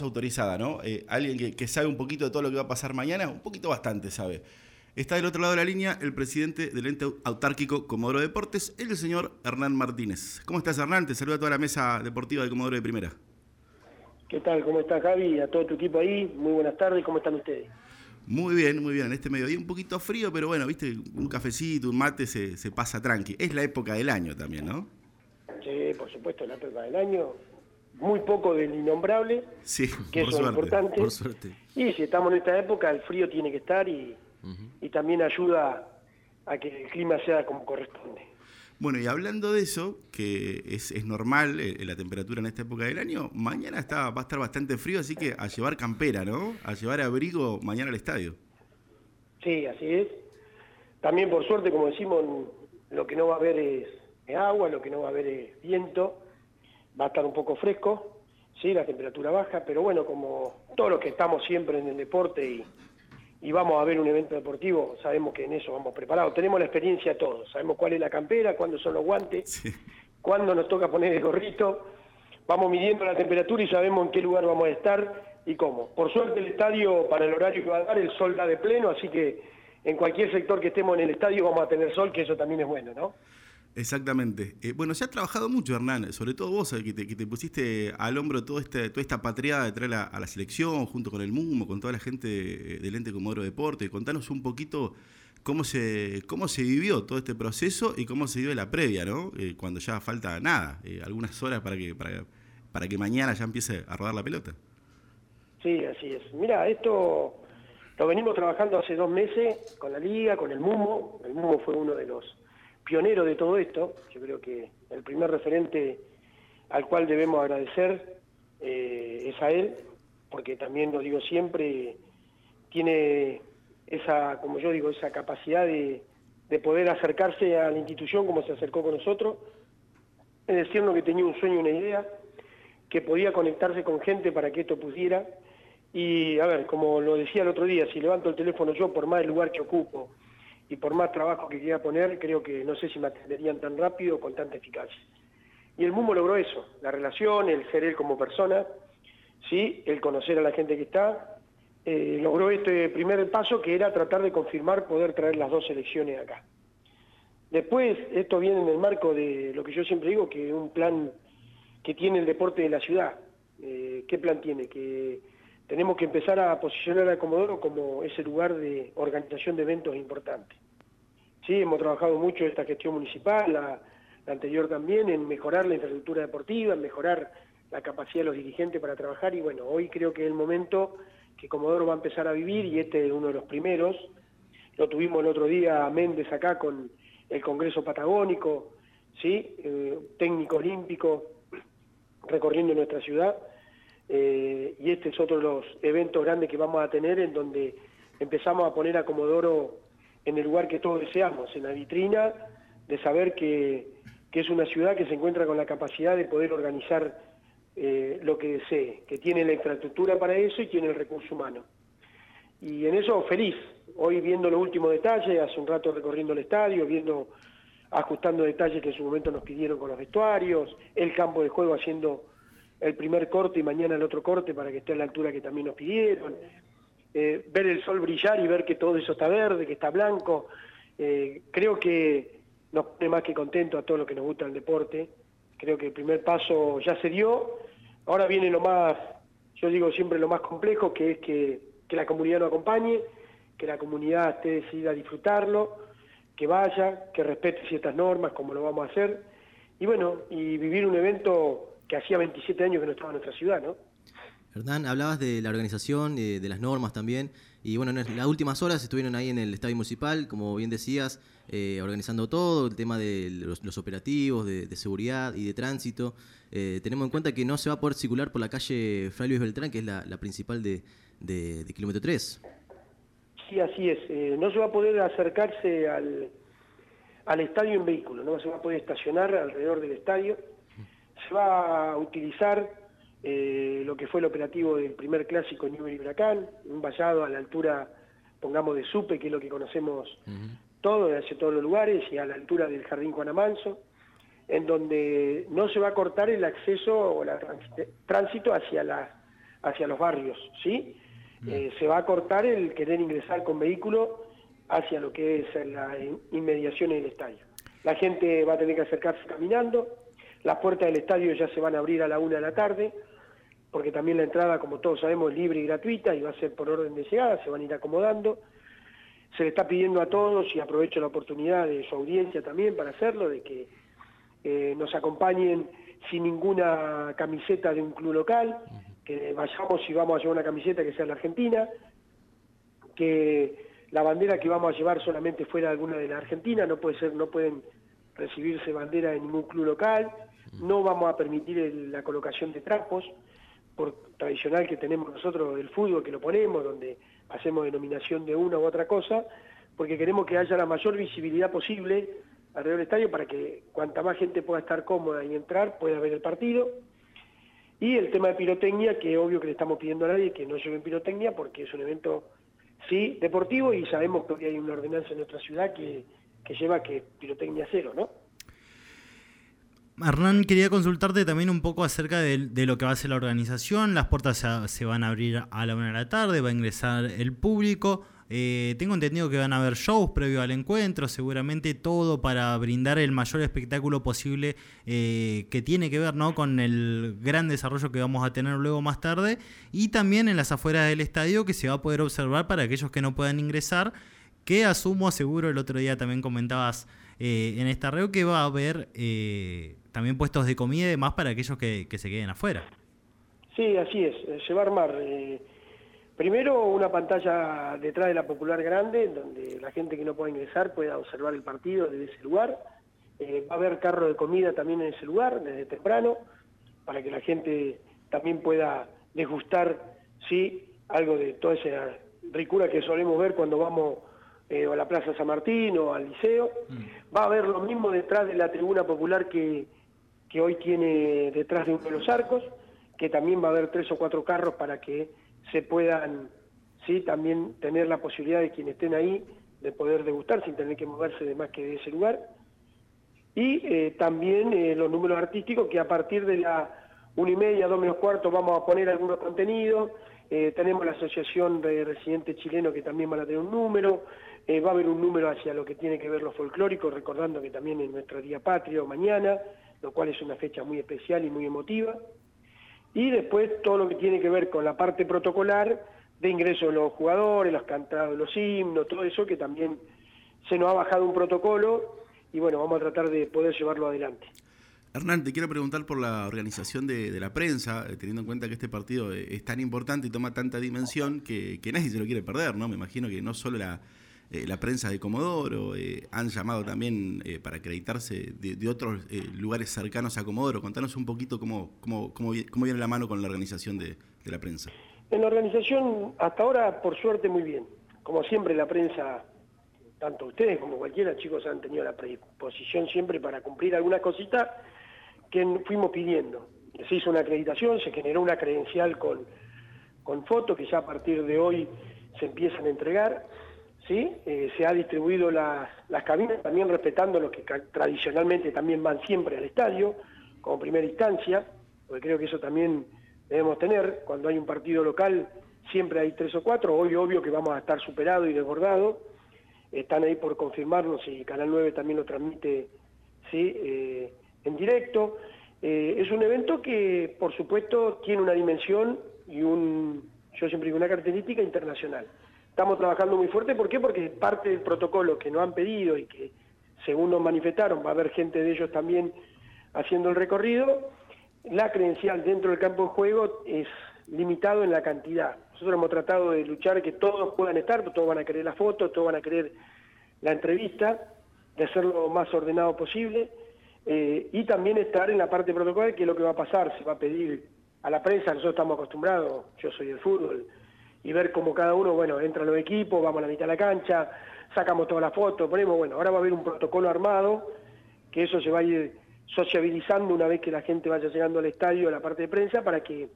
autorizada, ¿no? Eh, alguien que, que, sabe un poquito de todo lo que va a pasar mañana, un poquito bastante sabe. Está del otro lado de la línea el presidente del ente autárquico Comodoro Deportes, el señor Hernán Martínez. ¿Cómo estás, Hernán? Te saluda a toda la mesa deportiva de Comodoro de Primera. ¿Qué tal? ¿Cómo estás, Javi? A todo tu equipo ahí. Muy buenas tardes. ¿Cómo están ustedes? Muy bien, muy bien. En este mediodía un poquito frío, pero bueno, viste, un cafecito, un mate se, se pasa tranqui. Es la época del año también, ¿no? Sí, por supuesto, la época del año muy poco del innombrable, sí, que es lo importante. Por suerte. Y si estamos en esta época, el frío tiene que estar y, y también ayuda a que el clima sea como corresponde. Bueno, y hablando de eso, que es, es normal eh, la temperatura en esta época del año, mañana está, va a estar bastante frío, así que a llevar campera, ¿no? A llevar abrigo mañana al estadio. Sí, así es. También, por suerte, como decimos, lo que no va a haber es agua, lo que no va a haber es viento va a estar un poco fresco, sí, la temperatura baja, pero bueno, como todos los que estamos siempre en el deporte y, y vamos a ver un evento deportivo, sabemos que en eso vamos preparados. Tenemos la experiencia todos, sabemos cuál es la campera, cuándo son los guantes, cuándo nos toca poner el gorrito, vamos midiendo la temperatura y sabemos en qué lugar vamos a estar y cómo. Por suerte el estadio, para el horario que va a dar, el sol da de pleno, así que en cualquier sector que estemos en el estadio vamos a tener sol, que eso también es bueno, ¿no? Exactamente. Eh, bueno, se ha trabajado mucho, Hernán, sobre todo vos, que te, que te pusiste al hombro todo este, toda esta patriada de traer a, la selección, junto con el MUMO, con toda la gente del ente Comodoro Deporte. Contanos un poquito cómo se, cómo se vivió todo este proceso y cómo se vive la previa, ¿no? Eh, cuando ya falta nada, eh, algunas horas para que, para, para que mañana ya empiece a rodar la pelota. Sí, así es. Mira, esto lo venimos trabajando hace dos meses con la liga, con el MUMO. El MUMO fue uno de los pionero de todo esto, yo creo que el primer referente al cual debemos agradecer eh, es a él, porque también lo digo siempre, tiene esa, como yo digo, esa capacidad de, poder acercarse a la institución como se acercó con nosotros, es decirnos que tenía un sueño, una idea, que podía conectarse con gente para que esto pudiera, y a ver, como lo decía el otro día, si levanto el teléfono yo, por más el lugar que ocupo, y por más trabajo que quiera poner, creo que no sé si me atenderían tan rápido o con tanta eficacia. Y el MUMO logró eso, la relación, el ser él como persona, ¿sí? el conocer a la gente que está, eh, logró este primer paso que era tratar de confirmar poder traer las dos selecciones acá. Después, esto viene en el marco de lo que yo siempre digo, que un plan que tiene el deporte de la ciudad. Eh, ¿Qué plan tiene? Que tenemos que empezar a posicionar a Comodoro como ese lugar de organización de eventos importantes. Sí, hemos trabajado mucho esta gestión municipal, la, anterior también, en mejorar la infraestructura deportiva, en mejorar la capacidad de los dirigentes para trabajar y bueno, hoy creo que es el momento que Comodoro va a empezar a vivir y este es uno de los primeros. Lo tuvimos el otro día a Méndez acá con el Congreso Patagónico, ¿sí? Eh, técnico olímpico recorriendo nuestra ciudad eh, y este es otro de los eventos grandes que vamos a tener en donde empezamos a poner a Comodoro en el lugar que todos deseamos, en la vitrina de saber que, es una ciudad que se encuentra con la capacidad de poder organizar eh, lo que desee, que tiene la infraestructura para eso y tiene el recurso humano. Y en eso feliz, hoy viendo los últimos detalles, hace un rato recorriendo el estadio, viendo, ajustando detalles que en su momento nos pidieron con los vestuarios, el campo de juego haciendo el primer corte y mañana el otro corte para que esté a la altura que también nos pidieron. Eh, ver el sol brillar y ver que todo eso está verde, que está blanco, eh, creo que nos pone más que contento a todos los que nos gusta el deporte. Creo que el primer paso ya se dio. Ahora viene lo más, yo digo siempre lo más complejo, que es que, que la comunidad nos acompañe, que la comunidad esté decidida a disfrutarlo, que vaya, que respete ciertas normas, como lo vamos a hacer. Y bueno, y vivir un evento que hacía 27 años que no estaba en nuestra ciudad, ¿no? Hernán, hablabas de la organización, de las normas también, y bueno, en las últimas horas estuvieron ahí en el estadio municipal, como bien decías, eh, organizando todo, el tema de los, operativos, de, seguridad y de tránsito. Eh, tenemos en cuenta que no se va a poder circular por la calle Fray Luis Beltrán, que es la, principal de, de, kilómetro 3. Sí, así es. Eh, no se va a poder acercarse al, al estadio en vehículo, no se va a poder estacionar alrededor del estadio se va a utilizar eh, lo que fue el operativo del primer clásico Newell y Huracán, un vallado a la altura, pongamos, de Supe, que es lo que conocemos todos, de hace todos los lugares, y a la altura del Jardín Juan Amanso, en donde no se va a cortar el acceso o el tránsito hacia, la, hacia los barrios, ¿sí? Eh, se va a cortar el querer ingresar con vehículo hacia lo que es la inmediación del estadio. La gente va a tener que acercarse caminando, las puertas del estadio ya se van a abrir a la una de la tarde, porque también la entrada, como todos sabemos, es libre y gratuita y va a ser por orden de llegada, se van a ir acomodando. Se le está pidiendo a todos, y aprovecho la oportunidad de su audiencia también para hacerlo, de que eh, nos acompañen sin ninguna camiseta de un club local, que vayamos y vamos a llevar una camiseta que sea la Argentina, que la bandera que vamos a llevar solamente fuera alguna de la Argentina, no puede ser, no pueden recibirse bandera de ningún club local, no vamos a permitir la colocación de trapos, por tradicional que tenemos nosotros del fútbol, que lo ponemos, donde hacemos denominación de una u otra cosa, porque queremos que haya la mayor visibilidad posible alrededor del estadio para que cuanta más gente pueda estar cómoda y entrar, pueda ver el partido. Y el tema de pirotecnia, que obvio que le estamos pidiendo a nadie que no lleven pirotecnia, porque es un evento, sí, deportivo, y sabemos que hoy hay una ordenanza en nuestra ciudad que, que lleva que pirotecnia cero, ¿no? Hernán, quería consultarte también un poco acerca de, lo que va a ser la organización. Las puertas se, van a abrir a la una de la tarde, va a ingresar el público. Eh, tengo entendido que van a haber shows previo al encuentro, seguramente todo para brindar el mayor espectáculo posible eh, que tiene que ver ¿no? con el gran desarrollo que vamos a tener luego más tarde y también en las afueras del estadio que se va a poder observar para aquellos que no puedan ingresar, que asumo, seguro, el otro día también comentabas eh, en esta red que va a haber también puestos de comida y demás para aquellos que, se queden afuera. Sí, así es, se va a armar. Eh, primero una pantalla detrás de la Popular Grande, donde la gente que no pueda ingresar pueda observar el partido desde ese lugar. Eh, va a haber carro de comida también en ese lugar, desde temprano, para que la gente también pueda degustar, sí, algo de toda esa ricura que solemos ver cuando vamos eh, a la Plaza San Martín o al Liceo. Mm. Va a haber lo mismo detrás de la tribuna popular que, que hoy tiene detrás de uno de los arcos, que también va a haber tres o cuatro carros para que se puedan sí también tener la posibilidad de quienes estén ahí de poder degustar sin tener que moverse de más que de ese lugar. Y eh, también eh, los números artísticos que a partir de la una y media, dos menos cuarto vamos a poner algunos contenidos. Eh, tenemos la Asociación de Residentes Chilenos que también van a tener un número. va a haber un número hacia lo que tiene que ver lo folclórico, recordando que también es nuestro Día Patrio mañana lo cual es una fecha muy especial y muy emotiva. Y después todo lo que tiene que ver con la parte protocolar de ingreso de los jugadores, los cantados los himnos, todo eso que también se nos ha bajado un protocolo y bueno, vamos a tratar de poder llevarlo adelante. Hernán, te quiero preguntar por la organización de, la prensa, eh, teniendo en cuenta que este partido eh, es tan importante y toma tanta dimensión que, que nadie se lo quiere perder, ¿no? Me imagino que no solo la, eh, la prensa de Comodoro, eh, han llamado también eh, para acreditarse de, otros lugares cercanos a Comodoro. Contanos un poquito cómo, cómo, cómo, viene la mano con la organización de, la prensa. En la organización, hasta ahora, por suerte, muy bien. Como siempre, la prensa, tanto ustedes como cualquiera, chicos, han tenido la predisposición siempre para cumplir alguna cosita que fuimos pidiendo. Se hizo una acreditación, se generó una credencial con, con fotos que ya a partir de hoy se empiezan a entregar Eh, se ha distribuido las, cabinas, también respetando los que tradicionalmente también van siempre al estadio, como primera instancia, porque creo que eso también debemos tener, cuando hay un partido local siempre hay tres o cuatro, hoy obvio que vamos a estar superados y desbordados, están ahí por confirmarnos y Canal 9 también lo transmite ¿sí? Eh, en directo. Eh, es un evento que, por supuesto, tiene una dimensión y un, yo siempre digo, una característica internacional estamos trabajando muy fuerte. ¿Por qué? Porque parte del protocolo que nos han pedido y que según nos manifestaron va a haber gente de ellos también haciendo el recorrido, la credencial dentro del campo de juego es limitado en la cantidad. Nosotros hemos tratado de luchar que todos puedan estar, todos van a querer la foto, todos van a querer la entrevista, de hacerlo lo más ordenado posible, eh, y también estar en la parte protocolo, que es lo que va a pasar, se va a pedir a la prensa, nosotros estamos acostumbrados, yo soy del fútbol, y ver cómo cada uno, bueno, entra en los equipos, vamos a la mitad de la cancha, sacamos todas las fotos, ponemos, bueno, ahora va a haber un protocolo armado, que eso se va a ir sociabilizando una vez que la gente vaya llegando al estadio, a la parte de prensa, para que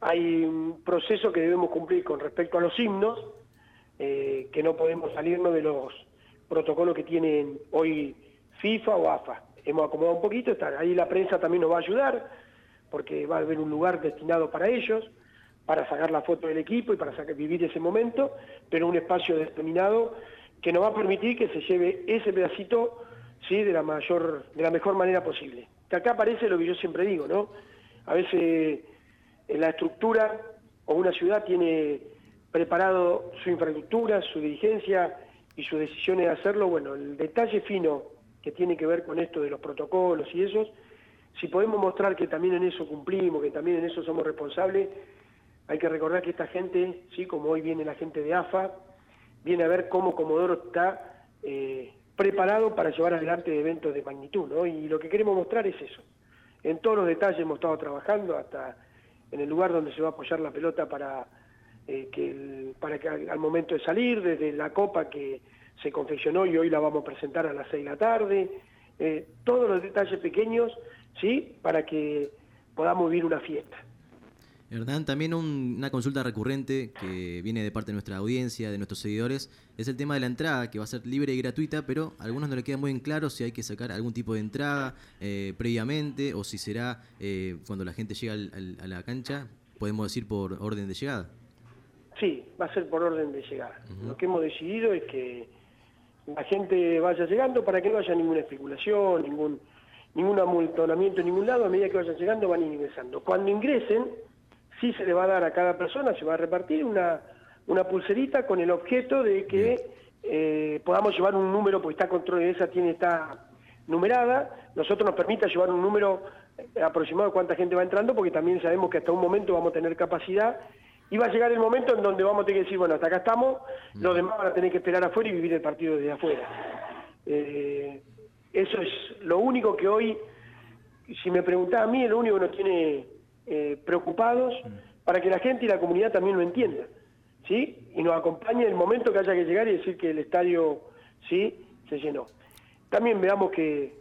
hay un proceso que debemos cumplir con respecto a los himnos, eh, que no podemos salirnos de los protocolos que tienen hoy FIFA o AFA. Hemos acomodado un poquito, ahí la prensa también nos va a ayudar, porque va a haber un lugar destinado para ellos, para sacar la foto del equipo y para vivir ese momento, pero un espacio determinado que nos va a permitir que se lleve ese pedacito sí de la mayor de la mejor manera posible. Que acá aparece lo que yo siempre digo no a veces en la estructura o una ciudad tiene preparado su infraestructura su dirigencia y sus decisiones de hacerlo. Bueno el detalle fino que tiene que ver con esto de los protocolos y esos si podemos mostrar que también en eso cumplimos que también en eso somos responsables hay que recordar que esta gente sí como hoy viene la gente de AFA viene a ver cómo Comodoro está eh, preparado para llevar adelante eventos de magnitud, ¿no? Y lo que queremos mostrar es eso. En todos los detalles hemos estado trabajando, hasta en el lugar donde se va a apoyar la pelota para, eh, que, para que al, momento de salir, desde la copa que se confeccionó y hoy la vamos a presentar a las seis de la tarde, eh, todos los detalles pequeños, ¿sí? Para que podamos vivir una fiesta. Hernán, también una consulta recurrente que viene de parte de nuestra audiencia, de nuestros seguidores, es el tema de la entrada, que va a ser libre y gratuita, pero a algunos no le queda muy en claro si hay que sacar algún tipo de entrada eh, previamente o si será eh, cuando la gente llega a la cancha, podemos decir por orden de llegada. Sí, va a ser por orden de llegada. Lo que hemos decidido es que la gente vaya llegando para que no haya ninguna especulación, ningún ningún amontonamiento en ningún lado, a medida que vayan llegando van ingresando. Cuando ingresen, sí se le va a dar a cada persona, se va a repartir una, una pulserita con el objeto de que eh, podamos llevar un número, porque está control esa tiene está numerada, nosotros nos permita llevar un número eh, aproximado de cuánta gente va entrando, porque también sabemos que hasta un momento vamos a tener capacidad y va a llegar el momento en donde vamos a tener que decir, bueno, hasta acá estamos, los demás van a tener que esperar afuera y vivir el partido desde afuera. Eh, eso es lo único que hoy, si me preguntás a mí, lo único que nos tiene eh, preocupados para que la gente y la comunidad también lo entienda, ¿sí? Y nos acompañe en el momento que haya que llegar y decir que el estadio, ¿sí? Se llenó. También veamos que,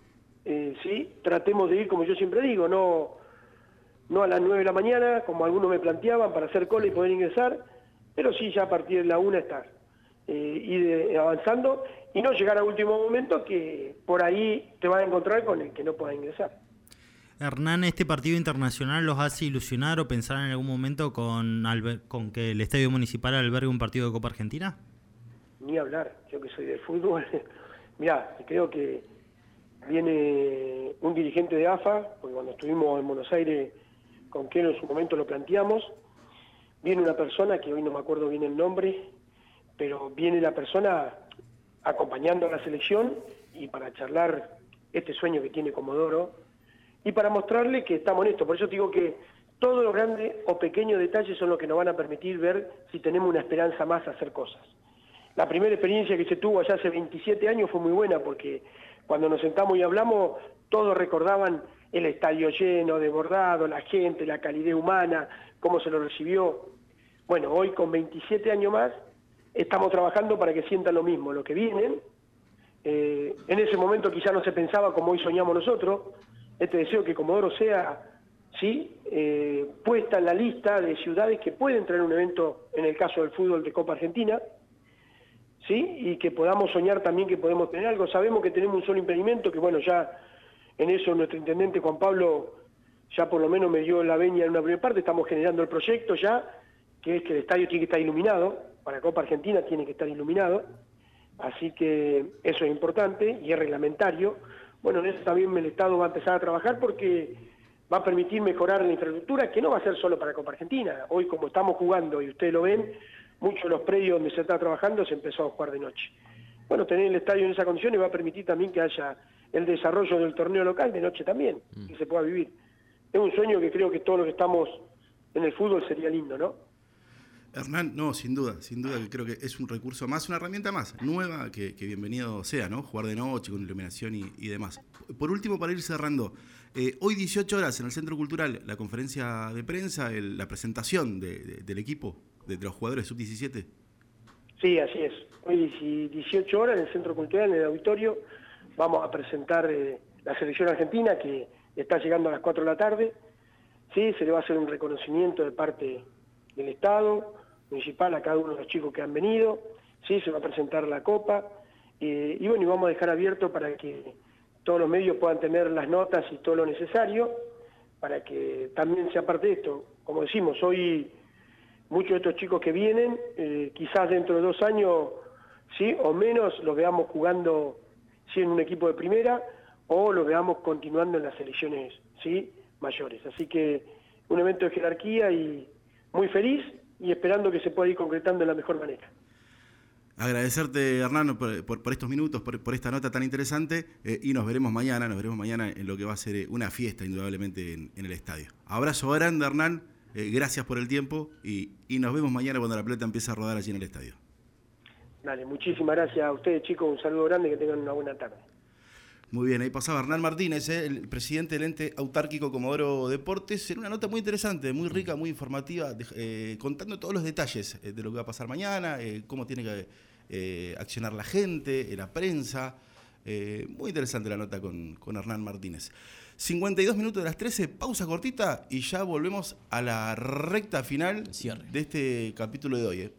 eh, ¿sí? Tratemos de ir, como yo siempre digo, no, no a las 9 de la mañana, como algunos me planteaban, para hacer cola y poder ingresar, pero sí ya a partir de la 1 estar. Eh, ir avanzando y no llegar a último momento que por ahí te vas a encontrar con el que no pueda ingresar. Hernán, ¿este partido internacional los hace ilusionar o pensar en algún momento con, con que el Estadio Municipal albergue un partido de Copa Argentina? Ni hablar, yo que soy de fútbol. Mirá, creo que viene un dirigente de AFA, porque cuando estuvimos en Buenos Aires con quien en su momento lo planteamos, viene una persona que hoy no me acuerdo bien el nombre, pero viene la persona acompañando a la selección y para charlar este sueño que tiene Comodoro, y para mostrarle que estamos en esto. Por eso digo que todos los grandes o pequeños detalles son los que nos van a permitir ver si tenemos una esperanza más a hacer cosas. La primera experiencia que se tuvo allá hace 27 años fue muy buena porque cuando nos sentamos y hablamos, todos recordaban el estadio lleno, desbordado, la gente, la calidez humana, cómo se lo recibió. Bueno, hoy con 27 años más estamos trabajando para que sientan lo mismo, lo que vienen. Eh, en ese momento quizá no se pensaba como hoy soñamos nosotros, este deseo que Comodoro sea ¿sí? Eh, puesta en la lista de ciudades que pueden traer un evento, en el caso del fútbol de Copa Argentina, ¿sí? y que podamos soñar también que podemos tener algo. Sabemos que tenemos un solo impedimento, que bueno, ya en eso nuestro intendente Juan Pablo ya por lo menos me dio la veña en una primera parte, estamos generando el proyecto ya, que es que el estadio tiene que estar iluminado, para Copa Argentina tiene que estar iluminado, así que eso es importante y es reglamentario. Bueno, en eso también el Estado va a empezar a trabajar porque va a permitir mejorar la infraestructura, que no va a ser solo para Copa Argentina. Hoy, como estamos jugando, y ustedes lo ven, muchos de los predios donde se está trabajando se empezó a jugar de noche. Bueno, tener el estadio en esa condición va a permitir también que haya el desarrollo del torneo local de noche también, mm. que se pueda vivir. Es un sueño que creo que todos los que estamos en el fútbol sería lindo, ¿no? Hernán, no, sin duda, sin duda que creo que es un recurso más, una herramienta más, nueva, que, bienvenido sea, ¿no? Jugar de noche con iluminación y, demás. Por último, para ir cerrando, eh, hoy 18 horas en el Centro Cultural, la conferencia de prensa, la presentación del equipo, de, los jugadores sub-17. Sí, así es. Hoy 18 horas en el Centro Cultural, en el auditorio, vamos a presentar eh, la selección argentina que está llegando a las 4 de la tarde. Sí, se le va a hacer un reconocimiento de parte del Estado, municipal a cada uno de los chicos que han venido, sí, se va a presentar la copa, eh, y bueno, y vamos a dejar abierto para que todos los medios puedan tener las notas y todo lo necesario, para que también sea parte de esto. Como decimos, hoy muchos de estos chicos que vienen, eh, quizás dentro de dos años, sí, o menos, los veamos jugando, sí, en un equipo de primera, o los veamos continuando en las selecciones, sí, mayores. Así que un evento de jerarquía y muy feliz y esperando que se pueda ir concretando de la mejor manera. Agradecerte, Hernán, por, estos minutos, por, esta nota tan interesante eh, y nos veremos mañana, nos veremos mañana en lo que va a ser eh, una fiesta, indudablemente, en, el estadio. Abrazo grande, Hernán, eh, gracias por el tiempo y, nos vemos mañana cuando la pelota empiece a rodar allí en el estadio. Dale, muchísimas gracias a ustedes, chicos, un saludo grande, que tengan una buena tarde. Muy bien, ahí pasaba Hernán Martínez, el presidente del ente autárquico Comodoro Deportes, en una nota muy interesante, muy rica, muy informativa, contando todos los detalles de lo que va a pasar mañana, cómo tiene que eh, accionar la gente, la prensa. Eh, muy interesante la nota con, con, Hernán Martínez. 52 minutos de las 13, pausa cortita y ya volvemos a la recta final de este capítulo de hoy. Eh.